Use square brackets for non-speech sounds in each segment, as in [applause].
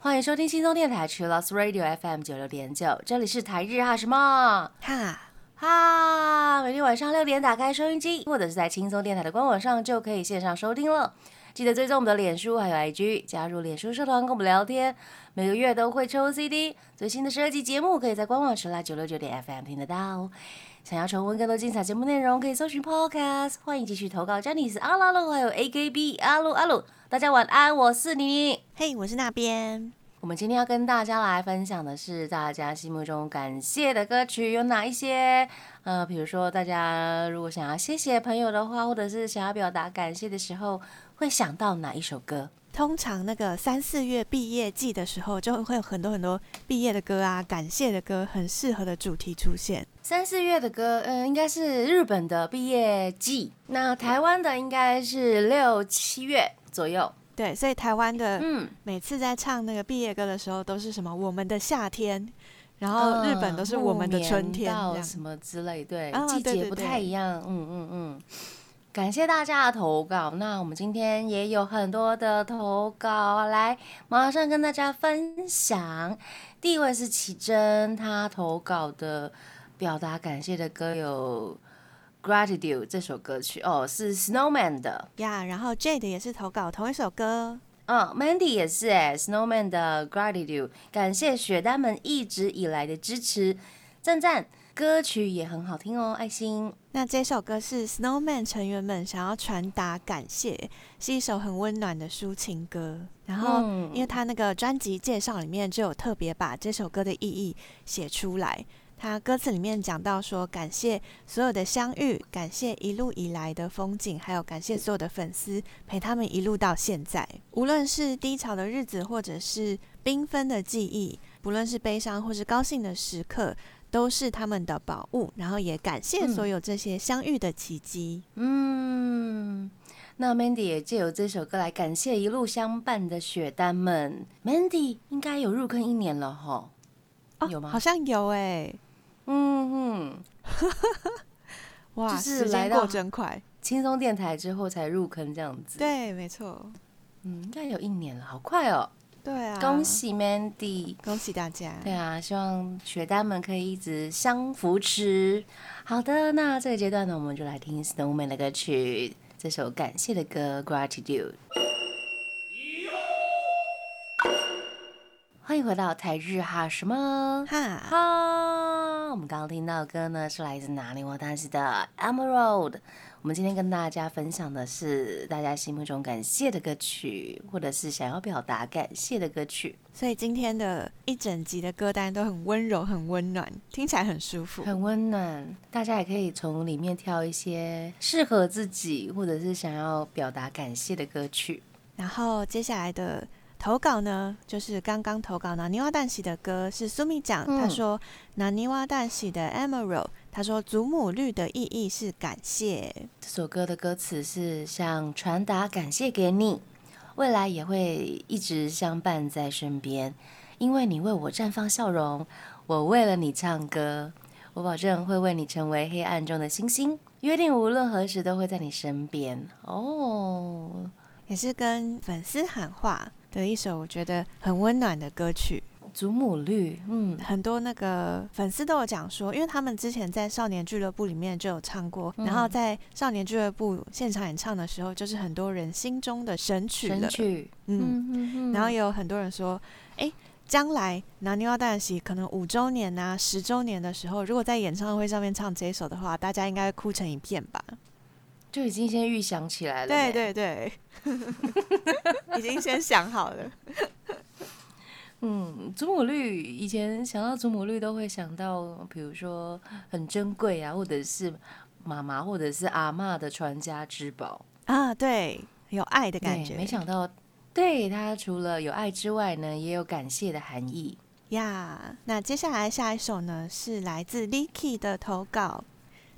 欢迎收听轻松电台，去 Lost Radio FM 九六点九，这里是台日哈什么？哈，哈，每天晚上六点打开收音机，或者是在轻松电台的官网上就可以线上收听了。记得追踪我们的脸书还有 IG，加入脸书社团跟我们聊天，每个月都会抽 CD，最新的十二集节目可以在官网时来九六九点 FM 听得到。想要重温更多精彩节目内容，可以搜寻 Podcast。欢迎继续投稿 j a n i c e 阿拉鲁还有 AKB 阿鲁阿鲁，大家晚安，我是妮妮。嘿，我是那边。我们今天要跟大家来分享的是大家心目中感谢的歌曲有哪一些？呃，比如说大家如果想要谢谢朋友的话，或者是想要表达感谢的时候，会想到哪一首歌？通常那个三四月毕业季的时候，就会有很多很多毕业的歌啊，感谢的歌，很适合的主题出现。三四月的歌，嗯、应该是日本的毕业季，那台湾的应该是六七月左右。对，所以台湾的嗯，每次在唱那个毕业歌的时候，都是什么我们的夏天，然后日本都是我们的春天什么之类，对，啊季节不太一样。嗯嗯嗯。感谢大家的投稿，那我们今天也有很多的投稿，来马上跟大家分享。第一位是奇珍，她投稿的表达感谢的歌有《Gratitude》这首歌曲哦，是 Snowman 的。呀然后 Jade 也是投稿同一首歌。嗯，Mandy 也是哎，Snowman 的 Gratitude，感谢雪丹们一直以来的支持，赞赞。歌曲也很好听哦，爱心。那这首歌是 Snowman 成员们想要传达感谢，是一首很温暖的抒情歌。然后，嗯因为他那个专辑介绍里面就有特别把这首歌的意义写出来。他歌词里面讲到说，感谢所有的相遇，感谢一路以来的风景，还有感谢所有的粉丝陪他们一路到现在。无论是低潮的日子，或者是缤纷的记忆，不论是悲伤或是高兴的时刻，都是他们的宝物。然后也感谢所有这些相遇的奇迹。嗯，那 Mandy 也借由这首歌来感谢一路相伴的雪丹们。Mandy 应该有入坑一年了哈。哦，有吗好像有哎、嗯哼，[laughs] 哇，就是时来到真快。轻松电台之后才入坑这样子。，对，没错，嗯，应该有一年了，好快哦！对啊，恭喜 Mandy。恭喜大家。对啊，希望雪丹们可以一直相扶持。好的，那这个阶段呢，我们就来听 Snowman 的歌曲，这首感谢的歌《Gratitude》。欢迎回到台日哈什么哈，哈？我们刚刚听到的歌呢，是来自哪里？我当时的 Emerald。我们今天跟大家分享的是大家心目中感谢的歌曲，或者是想要表达感谢的歌曲。所以今天的一整集的歌单都很温柔、很温暖，听起来很舒服。很温暖，大家也可以从里面挑一些适合自己或者是想要表达感谢的歌曲。然后接下来的投稿呢，就是刚刚投稿拿尼瓦旦喜的歌是苏米讲，嗯他说拿尼瓦旦喜的 Emerald，他说祖母绿的意义是感谢。这首歌的歌词是想传达感谢给你，未来也会一直相伴在身边，因为你为我绽放笑容，我为了你唱歌，我保证会为你成为黑暗中的星星，约定无论何时都会在你身边。哦，也是跟粉丝喊话的一首，我觉得很温暖的歌曲。祖母绿，嗯很多那个粉丝都有讲说，因为他们之前在少年俱乐部里面就有唱过，嗯然后在少年俱乐部现场演唱的时候，就是很多人心中的神曲了。神曲，嗯，嗯嗯然后也有很多人说，哎，将来拿牛蛙蛋喜可能五周年啊、十周年的时候，如果在演唱会上面唱这一首的话，大家应该会哭成一片吧？就已经先预想起来了。对，对对，[laughs] 已经先想好了。嗯，祖母绿以前想到祖母绿都会想到，比如说很珍贵啊，或者是妈妈或者是阿嬷的传家之宝啊，对，有爱的感觉。没想到，对它除了有爱之外呢，也有感谢的含义。呀那接下来下一首呢是来自 Licky 的投稿，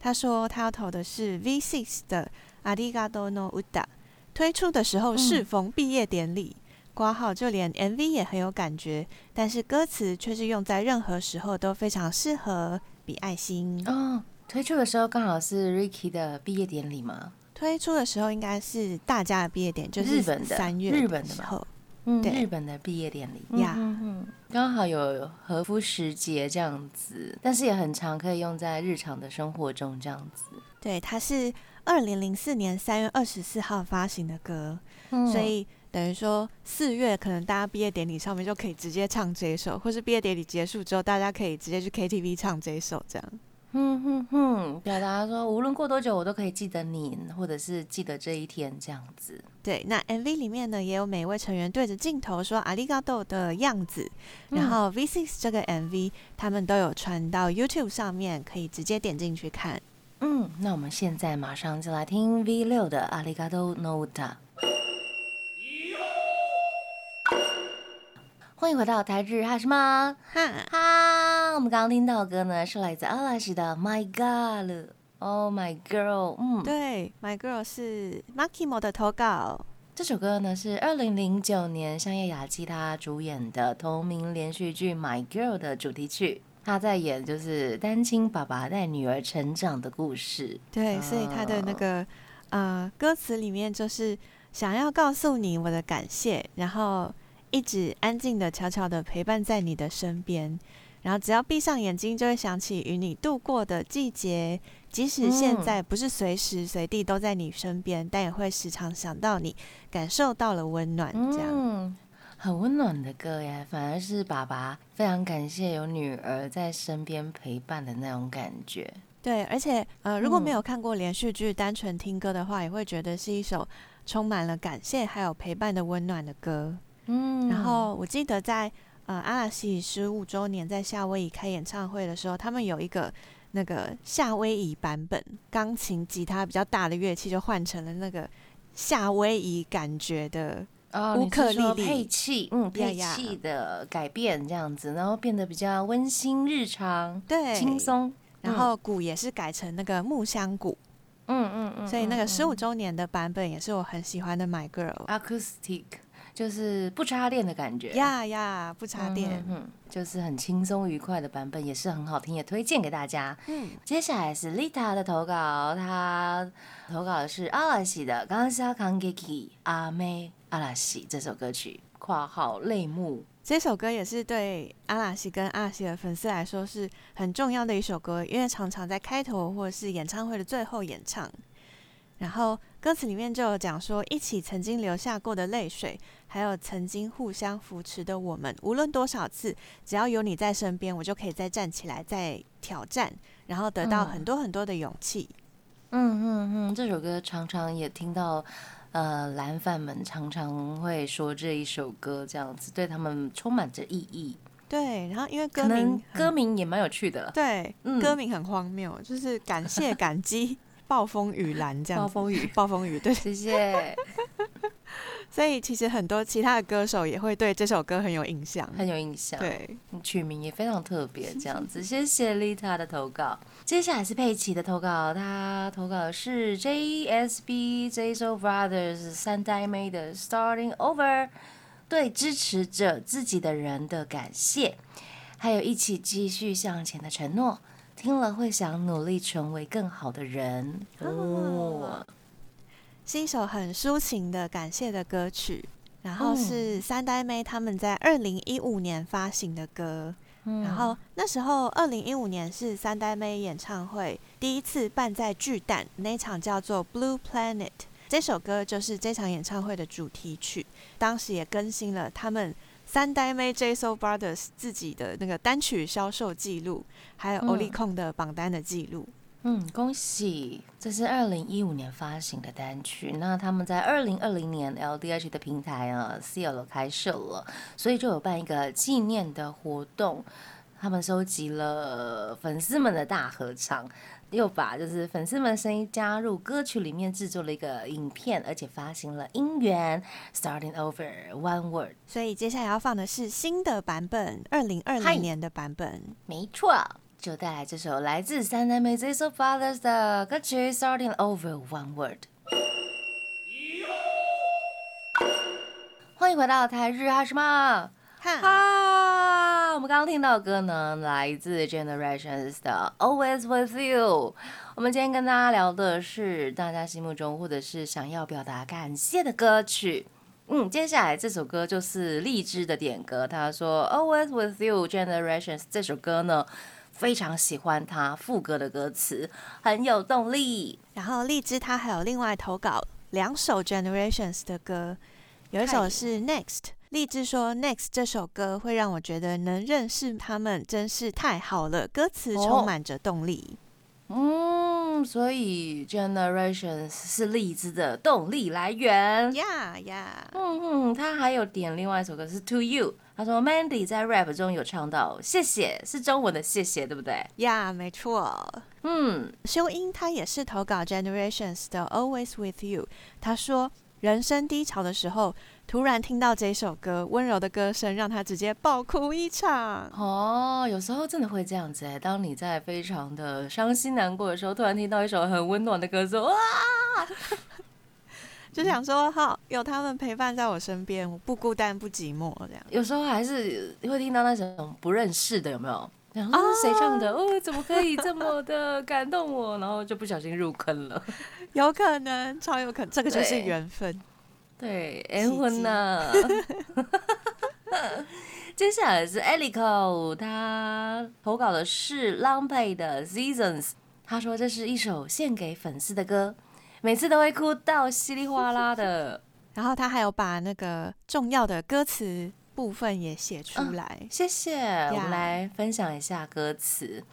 他说他要投的是 V6 的《Arigato no Uda》，推出的时候适逢毕业典礼，挂号就连 MV 也很有感觉，但是歌词却是用在任何时候都非常适合，比爱心。哦，推出的时候刚好是 Ricky 的毕业典礼嘛，推出的时候应该是大家的毕业典，就是日本的三月日本的嘛时候。嗯，对日本的毕业典礼呀刚好有和服时节这样子，但是也很常可以用在日常的生活中这样子。对，它是二零零四年三月二十四号发行的歌，嗯所以等于说四月可能大家毕业典礼上面就可以直接唱这一首，或是毕业典礼结束之后，大家可以直接去 KTV 唱这一首，这样。哼哼哼，表达说无论过多久我都可以记得你，或者是记得这一天这样子。对，那 MV 里面呢，也有每位成员对着镜头说“阿里嘎多”的样子。然后 V6 这个 MV 他们都有传到 YouTube 上面，可以直接点进去看。嗯，那我们现在马上就来听 V 六的《阿里嘎多 Nota》。欢迎回到台日哈什么哈，哈？我们刚刚听到的歌呢，是来自阿拉西的《My God》，Oh My Girl。嗯，对，My Girl 是 Makimo 的投稿。这首歌呢是二零零九年香叶雅纪他主演的同名连续剧《My Girl》的主题曲。他在演就是单亲爸爸带女儿成长的故事。对，所以他的那个呃歌词里面就是想要告诉你我的感谢，然后一直安静的、悄悄的陪伴在你的身边，然后只要闭上眼睛，就会想起与你度过的季节，即使现在不是随时随地都在你身边，但也会时常想到你，感受到了温暖。这样，嗯，很温暖的歌耶，反而是爸爸非常感谢有女儿在身边陪伴的那种感觉。对，而且呃，如果没嗯有看过连续剧，单纯听歌的话，也会觉得是一首充满了感谢还有陪伴的温暖的歌。嗯然后我记得在呃阿拉西十五周年在夏威夷开演唱会的时候，他们有一个那个夏威夷版本，钢琴、吉他比较大的乐器就换成了那个夏威夷感觉的，哦，乌克丽丽说配器，嗯，配呀器的改变这样子，然后变得比较温馨日常、对，轻。松。然后鼓也是改成那个木箱鼓，嗯嗯嗯，所以那个嗯十五周年的版本也是我很喜欢的《My Girl》。acoustic 就是不插电的感觉。呀呀，不插电。嗯，就是很轻松愉快的版本，也是很好听，也推荐给大家。嗯，接下来是 Lita 的投稿，她投稿的是阿拉西的《刚下康给 k 阿妹阿拉西》这首歌曲（括号泪目这首歌也是对阿拉西跟阿拉西的粉丝来说是很重要的一首歌，因为常常在开头或者是演唱会的最后演唱。然后歌词里面就有讲说，一起曾经流下过的泪水，还有曾经互相扶持的我们，无论多少次，只要有你在身边，我就可以再站起来，再挑战，然后得到嗯很多很多的勇气。）。嗯嗯嗯，这首歌常常也听到，呃，蓝饭们常常会说这一首歌这样子，对他们充满着意义。对，然后因为歌名歌名也蛮有趣的，对、嗯歌名很荒谬，就是感谢感激暴风雨蓝这样子。暴风雨。暴风雨，对，[laughs] 谢谢，[laughs] 所以其实很多其他的歌手也会对这首歌很有印象。很有印象。对，取名也非常特别，这样子。[laughs] 谢谢丽塔的投稿。接下来是佩奇的投稿，他投稿的是 JSB JSO Brothers 三代妹的 Starting Over，对支持着自己的人的感谢，还有一起继续向前的承诺。听了会想努力成为更好的人。哦，是一首很抒情的感谢的歌曲。然后嗯是三代妹他们在二零一五年发行的歌，嗯然后那时候二零一五年是三代妹演唱会第一次办在巨蛋那一场叫做 Blue Planet，这首歌就是这场演唱会的主题曲，当时也更新了他们三代妹 JSO Brothers 自己的那个单曲销售记录，还有嗯 o l i c o n 的榜单的记录。嗯，恭喜！这是二零一五年发行的单曲，那他们在二零二零年 LDH 的平台啊 CL 开设了，所以就有办一个纪念的活动。他们收集了粉丝们的大合唱，又把就是粉丝们的声音加入歌曲里面，制作了一个影片，而且发行了音源 Starting Over One Word。所以接下来要放的是新的版本，二零二嗨零年的版本。没错，就带来这首来自三代妹 ZSO Brothers 的歌曲 Starting Over One Word。欢迎回到台日哈什么哈，们们刚刚听到的歌呢，来自 Generations 的《Always With You》。我们今天跟大家聊的是大家心目中或者是想要表达感谢的歌曲。嗯，接下来这首歌就是荔枝的点歌。他说《Always With You》Generations 这首歌呢，非常喜欢他副歌的歌词，很有动力。然后荔枝他还有另外投稿两首 Generations 的歌，有一首是 Next。荔枝说：“Next 这首歌会让我觉得能认识他们真是太好了，歌词充满着动力。”嗯，所以 Generations 是荔枝的动力来源。呀呀，嗯嗯，他还有点另外一首歌是 To You，他说 Mandy 在 rap 中有唱到谢谢，是中文的谢谢，对不对？呀，没错。嗯，修音他也是投稿 Generations 的 Always With You，他说人生低潮的时候。突然听到这首歌，温柔的歌声让他直接爆哭一场。哦，有时候真的会这样子哎，当你在非常的伤心难过的时候，突然听到一首很温暖的歌，说哇，[laughs] 就想说好有他们陪伴在我身边，我不孤单不寂寞这样。有时候还是会听到那种不认识的，有没有？然后是谁唱的？哦，怎么可以这么的感动我？然后就不小心入坑了。[laughs] 有可能，超有可能，这个就是缘分。对，结婚呢。[laughs] 接下来是 Elico，他投稿的是 Long Play 的 Seasons。他说这是一首献给粉丝的歌，每次都会哭到稀里哗啦的。[laughs] 然后他还有把那个重要的歌词部分也写出来。谢谢，我们来分享一下歌词。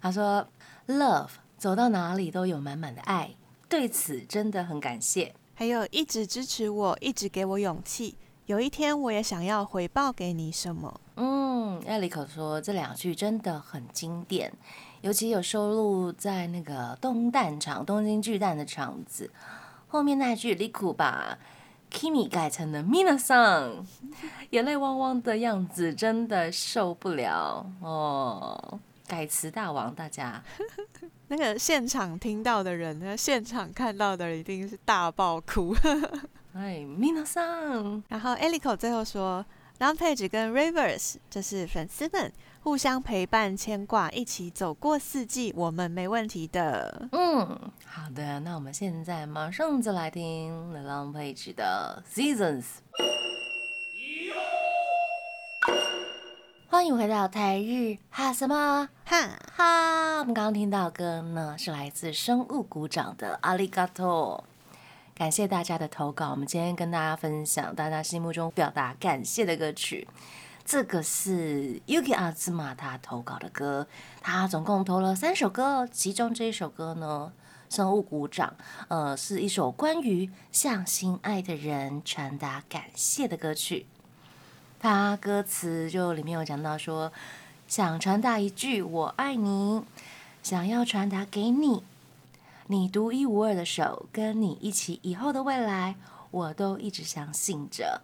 他说：“Love 走到哪里都有满满的爱，对此真的很感谢。”还有一直支持我，一直给我勇气。有一天我也想要回报给你什么。嗯，艾利可说这两句真的很经典，尤其有收录在那个东蛋场东京巨蛋的场子后面那句，李苦把 Kimi 改成了 Mina 桑，[laughs] 眼泪汪汪的样子真的受不了哦。改词大王，大家。那个现场听到的人，那现场看到的人一定是大爆哭。[laughs] 哎。然后 Elico 最后说 l a m p a g e 跟 Rivers 就是粉丝们互相陪伴牵挂，一起走过四季，我们没问题的。嗯，好的，那我们现在马上就来听 The l a m p a g e 的 Seasons。欢迎回到台日哈什么哈哈！我们刚刚听到歌呢，是来自生物鼓掌的阿里嘎多。感谢大家的投稿，我们今天跟大家分享大家心目中表达感谢的歌曲。这个是 Yuki 阿兹玛他投稿的歌，他总共投了三首歌，其中这一首歌呢，生物鼓掌，呃，是一首关于向心爱的人传达感谢的歌曲。他歌词就里面有讲到说，想传达一句我爱你，想要传达给你，你独一无二的手，跟你一起以后的未来，我都一直相信着，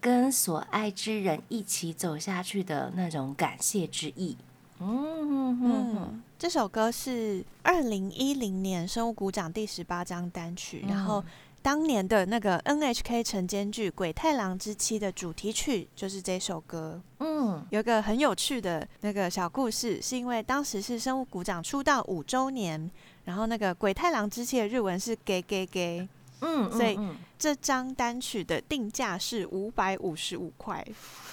跟所爱之人一起走下去的那种感谢之意。嗯嗯，这首歌是二零一零年生物鼓掌第十八张单曲，然后。当年的那个 NHK 晨间剧《鬼太郎之妻》的主题曲就是这首歌。嗯，有个很有趣的那个小故事，是因为当时是生物股长出道五周年，然后那个《鬼太郎之妻》的日文是 “gay gay gay”，嗯，所以这张单曲的定价是五百五十五块，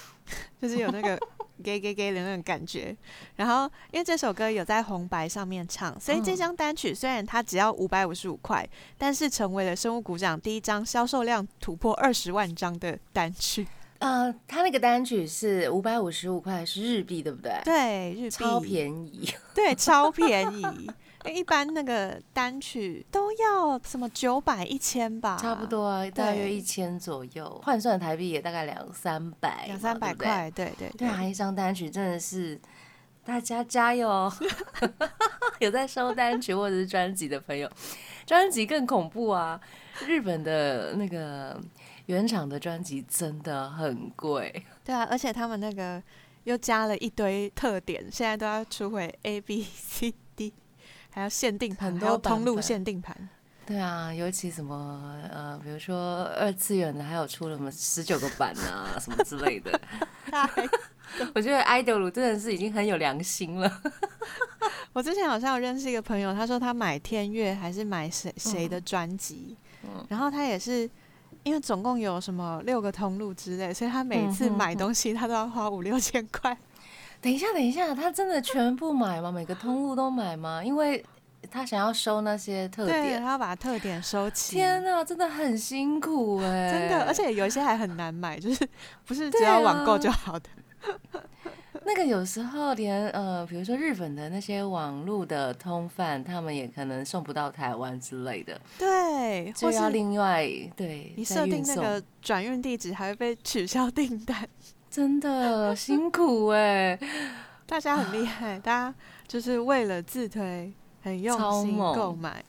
[laughs] 就是有那个。给给给的那种感觉，然后因为这首歌有在红白上面唱，所以这张单曲虽然它只要五百五十五块，但是成为了生物鼓掌第一张销售量突破二十万张的单曲。呃，它那个单曲是五百五十五块，是日币，对不对？对，日币超便宜，[laughs] 对，超便宜。一般那个单曲都要什么九百一千吧，差不多啊大约一千左右，换算台币也大概两三百，两三百块，对对对啊！一张单曲真的是大家加油！[laughs] [laughs] 有在收单曲或者是专辑的朋友，专辑更恐怖啊！日本的那个原厂的专辑真的很贵，对啊，而且他们那个又加了一堆特点，现在都要出回 A B C。还要限定盘，还有通路限定盘。对啊，尤其什么呃，比如说二次元的，还有出了什么十九个版啊，[laughs] 什么之类的。[laughs] 我觉得爱豆鲁真的是已经很有良心了。[laughs] 我之前好像有认识一个朋友，他说他买天乐还是买谁谁的专辑，然后他也是因为总共有什么六个通路之类，所以他每次买东西他都要花五六千块。等一下，等一下，他真的全部买吗？每个通路都买吗？因为他想要收那些特点，他要把特点收齐。天哪，真的很辛苦哎，[laughs] 真的，而且有一些还很难买，就是不是只要网购就好的。那个有时候连呃，比如说日本的那些网络的通贩，他们也可能送不到台湾之类的。对，就要另外对你设定那个转运地址，还会被取消订单。[laughs] 真的辛苦哎，大家很厉害，大家就是为了自推，很用心购买，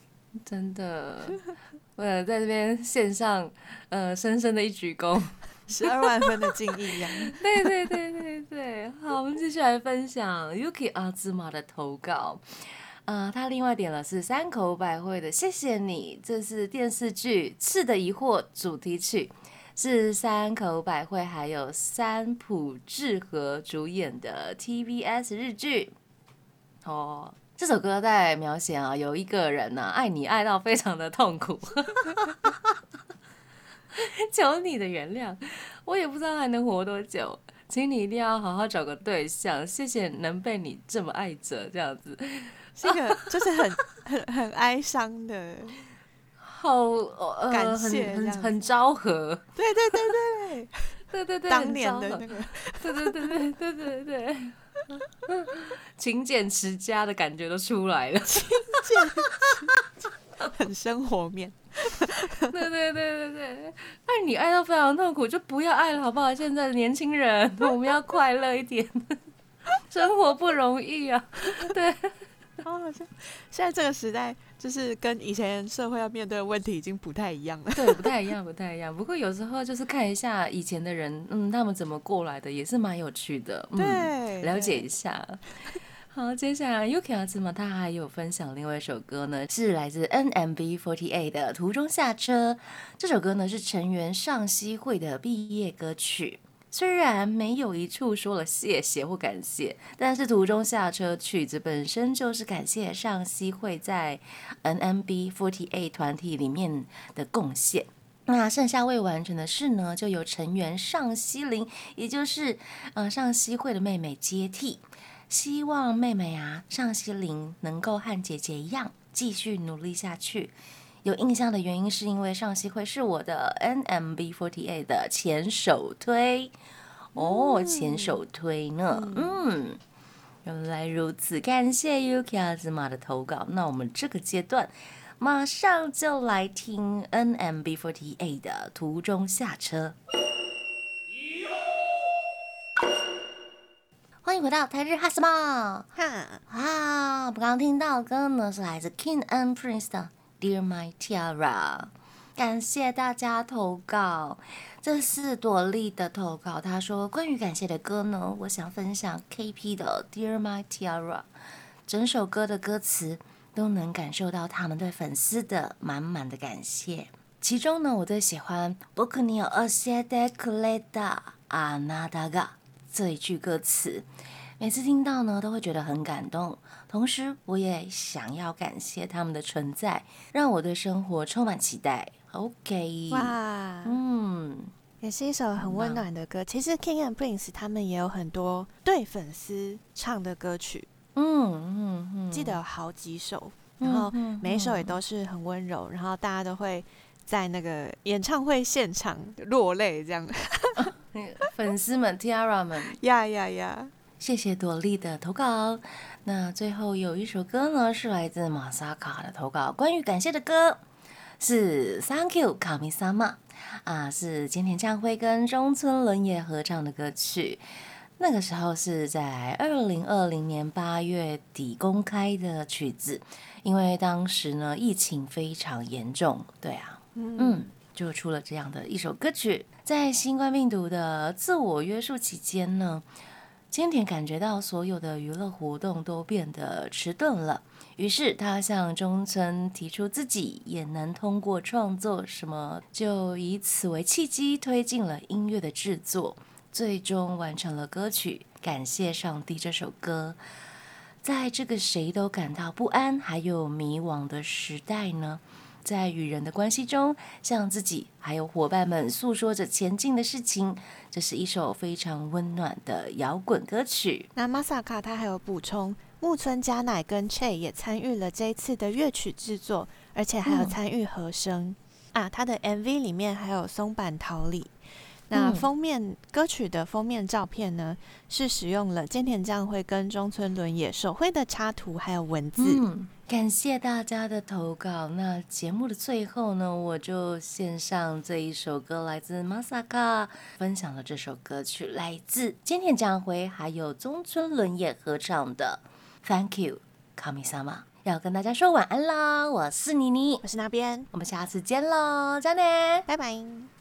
真的 [laughs] 为了在这边线上呃深深的一鞠躬。十二万分的敬意呀！[laughs] 对对对对对，好，[laughs] 我们继续来分享 Yuki 阿兹玛的投稿。呃，他另外点了是三口百惠的，谢谢你。这是电视剧《刺的疑惑》主题曲，是三口百惠还有三浦智和主演的 TBS 日剧。哦，这首歌在描写啊，有一个人呢，爱你爱到非常的痛苦。[laughs] [laughs] 求你的原谅，我也不知道还能活多久，请你一定要好好找个对象。谢谢能被你这么爱着，这样子，这个就是很很很哀伤的，[laughs] 好呃，感谢，很很昭和，对对对对。对对 [laughs] 对，当年的那个，对对对对对对对，勤俭持家的感觉都出来了，勤俭，很生活面。对对对对对，爱你爱到非常痛苦，就不要爱了，好不好？现在的年轻人，[laughs] 我们要快乐一点，[laughs] 生活不容易啊。对，好好像。现在这个时代，就是跟以前社会要面对的问题已经不太一样了。对，不太一样，不太一样。不过有时候就是看一下以前的人，嗯，他们怎么过来的，也是蛮有趣的。对，了解一下。好，接下来 Yuki 阿兹嘛，他还有分享另外一首歌呢，是来自 NMB48 的《途中下车》。这首歌呢是成员上西会的毕业歌曲。虽然没有一处说了谢谢或感谢，但是《途中下车》曲子本身就是感谢上西会在 NMB48 团体里面的贡献。那剩下未完成的事呢，就由成员上西林，也就是呃上西会的妹妹接替。希望妹妹啊，尚希林能够和姐姐一样继续努力下去。有印象的原因是因为尚西会是我的 NMB48 的前首推哦，前首推呢。嗯，原来如此，感谢 Yuki 阿兹玛的投稿。那我们这个阶段马上就来听 NMB48 的途中下车。欢迎回到台日哈什么？哈啊！我们刚刚听到的歌呢，是来自 King and Prince 的《Dear My Tiara》。感谢大家投稿，这是朵莉的投稿。他说，关于感谢的歌呢，我想分享 KP 的《Dear My Tiara》。整首歌的歌词都能感受到他们对粉丝的满满的感谢。其中呢，我最喜欢“僕に教えてくれたあなたが”。 这一句歌词，每次听到呢，都会觉得很感动。同时，我也想要感谢他们的存在，让我对生活充满期待。OK，哇，嗯，也是一首很温暖的歌。其实 King and Prince 他们也有很多对粉丝唱的歌曲，嗯嗯嗯，记得有好几首，然后每一首也都是很温柔，然后大家都会在那个演唱会现场落泪，这样。[laughs] [laughs] 粉丝们，Tiara 们，呀呀呀！谢谢朵莉的投稿。那最后有一首歌呢，是来自马萨卡的投稿，关于感谢的歌是 Thank You 卡米萨玛啊，是菅田将晖跟中村伦也合唱的歌曲。那个时候是在二零二零年八月底公开的曲子，因为当时呢疫情非常严重，对啊，嗯。就出了这样的一首歌曲，在新冠病毒的自我约束期间呢，千田感觉到所有的娱乐活动都变得迟钝了，于是他向中村提出自己也能通过创作什么，就以此为契机推进了音乐的制作。最终完成了歌曲《感谢上帝》这首歌。在这个谁都感到不安还有迷惘的时代呢，在与人的关系中，向自己还有伙伴们诉说着前进的事情，这是一首非常温暖的摇滚歌曲。那 Masaka 他还有补充，木村佳乃跟 Che 也参与了这一次的乐曲制作，而且还有参与和声、啊。他的 MV 里面还有松坂桃李。那封面歌曲的封面照片呢，是使用了菅田将晖跟中村伦也手绘的插图，还有文字。嗯，感谢大家的投稿。那节目的最后呢，我就献上这一首歌，来自 Masaka 分享了这首歌曲，来自菅田将晖还有中村伦也合唱的《Thank You Kamisama》，要跟大家说晚安啦！我是妮妮，我是那边，我们下次见喽，再见，拜拜。